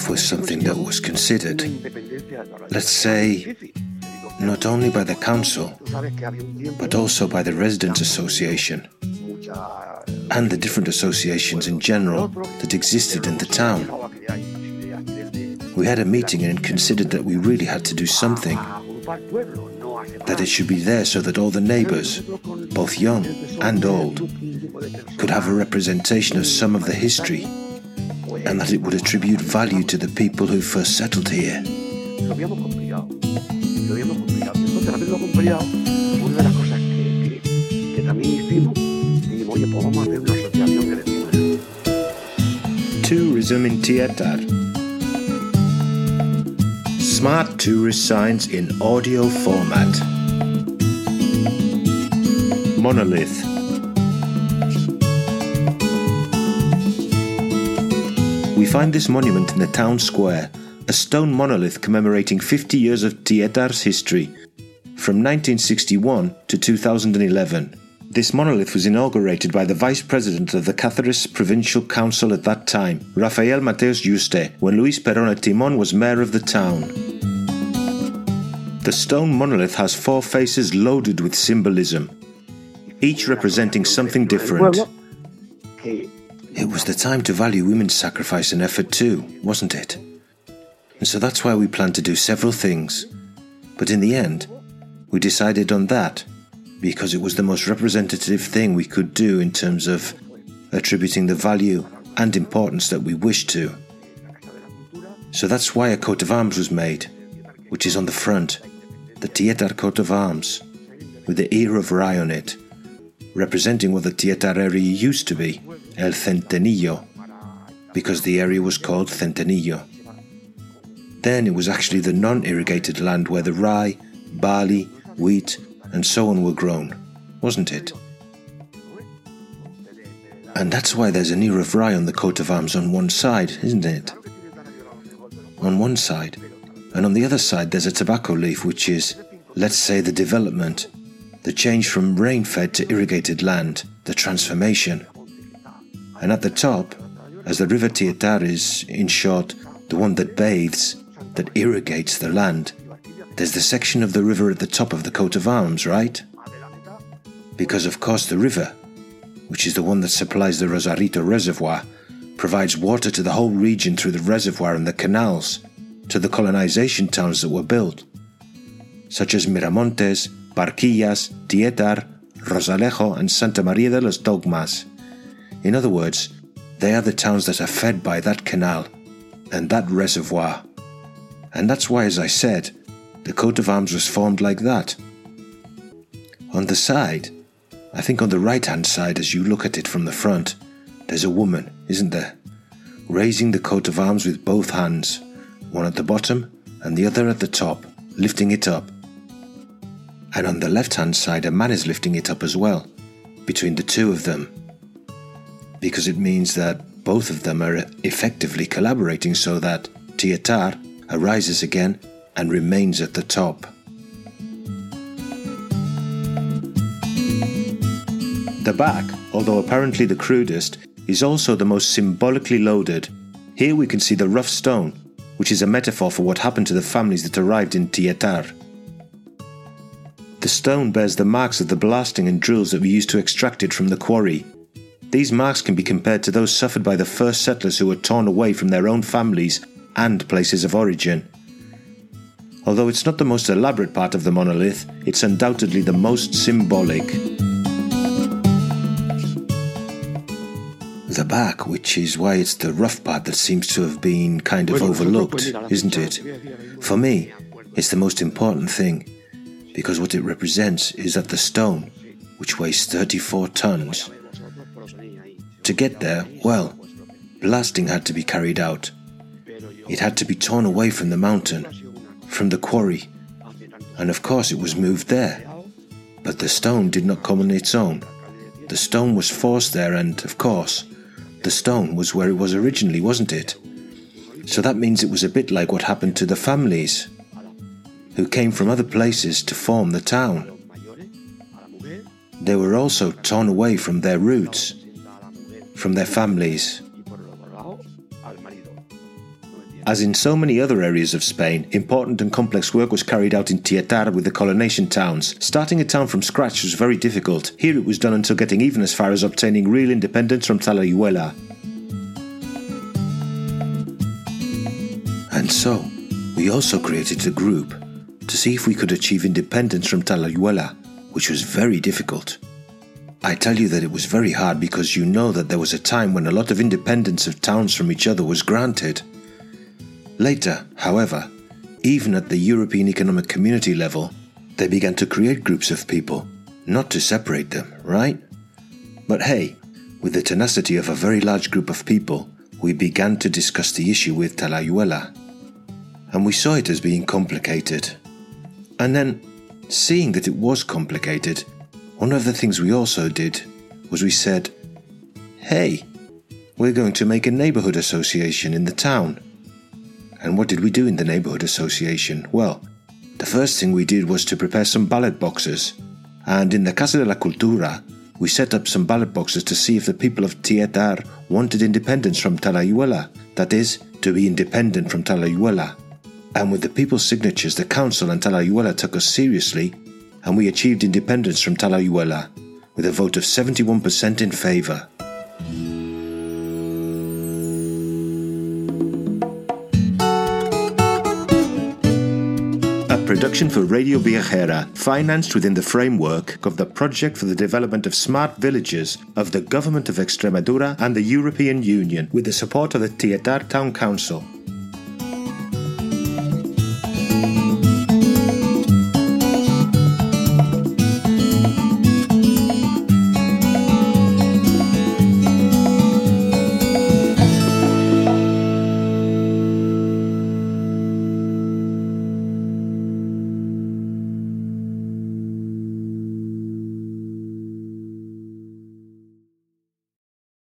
Monolith was something that was considered, let's say, not only by the council, but also by the Residents Association and the different associations in general that existed in the town. We had a meeting and considered that we really had to do something, that it should be there so that all the neighbours, both young and old, could have a representation of some of the history, and that it would attribute value to the people who first settled here. Tourism in Tietar. Smart tourist signs in audio format. Monolith. We find this monument in the town square, a stone monolith commemorating 50 years of Tietar's history, from 1961 to 2011. This monolith was inaugurated by the vice president of the Cáceres Provincial Council at that time, Rafael Mateos Juste, when Luis Perona Timon was mayor of the town. The stone monolith has four faces loaded with symbolism, each representing something different. It was the time to value women's sacrifice and effort too, wasn't it? And so that's why we planned to do several things. But in the end, we decided on that because it was the most representative thing we could do in terms of attributing the value and importance that we wished to. So that's why a coat of arms was made, which is on the front, the Tietar coat of arms, with the ear of rye on it, representing what the Tietar area used to be, El Centenillo, because the area was called Centenillo. Then it was actually the non irrigated land where the rye, barley, wheat, and so on were grown, wasn't it? And that's why there's an ear of rye on the coat of arms on one side, isn't it? On one side. And on the other side, there's a tobacco leaf, which is, let's say, the development, the change from rain fed to irrigated land, the transformation. And at the top, as the river Tietar is, in short, the one that bathes, that irrigates the land, there's the section of the river at the top of the coat of arms, right? Because, of course, the river, which is the one that supplies the Rosarito Reservoir, provides water to the whole region through the reservoir and the canals, to the colonization towns that were built, such as Miramontes, Barquillas, Tietar, Rosalejo, and Santa Maria de las Lomas. In other words, they are the towns that are fed by that canal and that reservoir. And that's why, as I said, the coat of arms was formed like that. On the side, I think on the right hand side, as you look at it from the front, there's a woman, isn't there? Raising the coat of arms with both hands, one at the bottom and the other at the top, lifting it up. And on the left hand side, a man is lifting it up as well, between the two of them. Because it means that both of them are effectively collaborating so that Tietar arises again and remains at the top. The back, although apparently the crudest, is also the most symbolically loaded. Here we can see the rough stone, which is a metaphor for what happened to the families that arrived in Tietar. The stone bears the marks of the blasting and drills that were used to extract it from the quarry. These marks can be compared to those suffered by the first settlers who were torn away from their own families and places of origin. Although it's not the most elaborate part of the monolith, it's undoubtedly the most symbolic. the back, which is why it's the rough part that seems to have been kind of overlooked, isn't it? For me, it's the most important thing, because what it represents is that the stone, which weighs 34 tons, to get there, well, blasting had to be carried out. It had to be torn away from the mountain, from the quarry, and of course it was moved there. But the stone did not come on its own. The stone was forced there, and, of course, the stone was where it was originally, wasn't it? So that means it was a bit like what happened to the families who came from other places to form the town. They were also torn away from their roots, from their families. As in so many other areas of Spain, important and complex work was carried out in Tietar with the colonization towns. Starting a town from scratch was very difficult. Here it was done until getting even as far as obtaining real independence from Talayuela. And so, we also created a group to see if we could achieve independence from Talayuela, which was very difficult. I tell you that it was very hard because you know that there was a time when a lot of independence of towns from each other was granted. Later, however, even at the European Economic Community level, they began to create groups of people, not to separate them, right? But hey, with the tenacity of a very large group of people, we began to discuss the issue with Talayuela. And we saw it as being complicated. And then, seeing that it was complicated, one of the things we also did was we said, hey, we're going to make a neighbourhood association in the town. And what did we do in the neighbourhood association? Well, the first thing we did was to prepare some ballot boxes. And in the Casa de la Cultura, we set up some ballot boxes to see if the people of Tietar wanted independence from Talayuela, that is, to be independent from Talayuela. And with the people's signatures, the council and Talayuela took us seriously, and we achieved independence from Talayuela with a vote of 71% in favour. A Production for Radio Viajera, financed within the framework of the Project for the Development of Smart Villages of the Government of Extremadura and the European Union, with the support of the Tietar Town Council.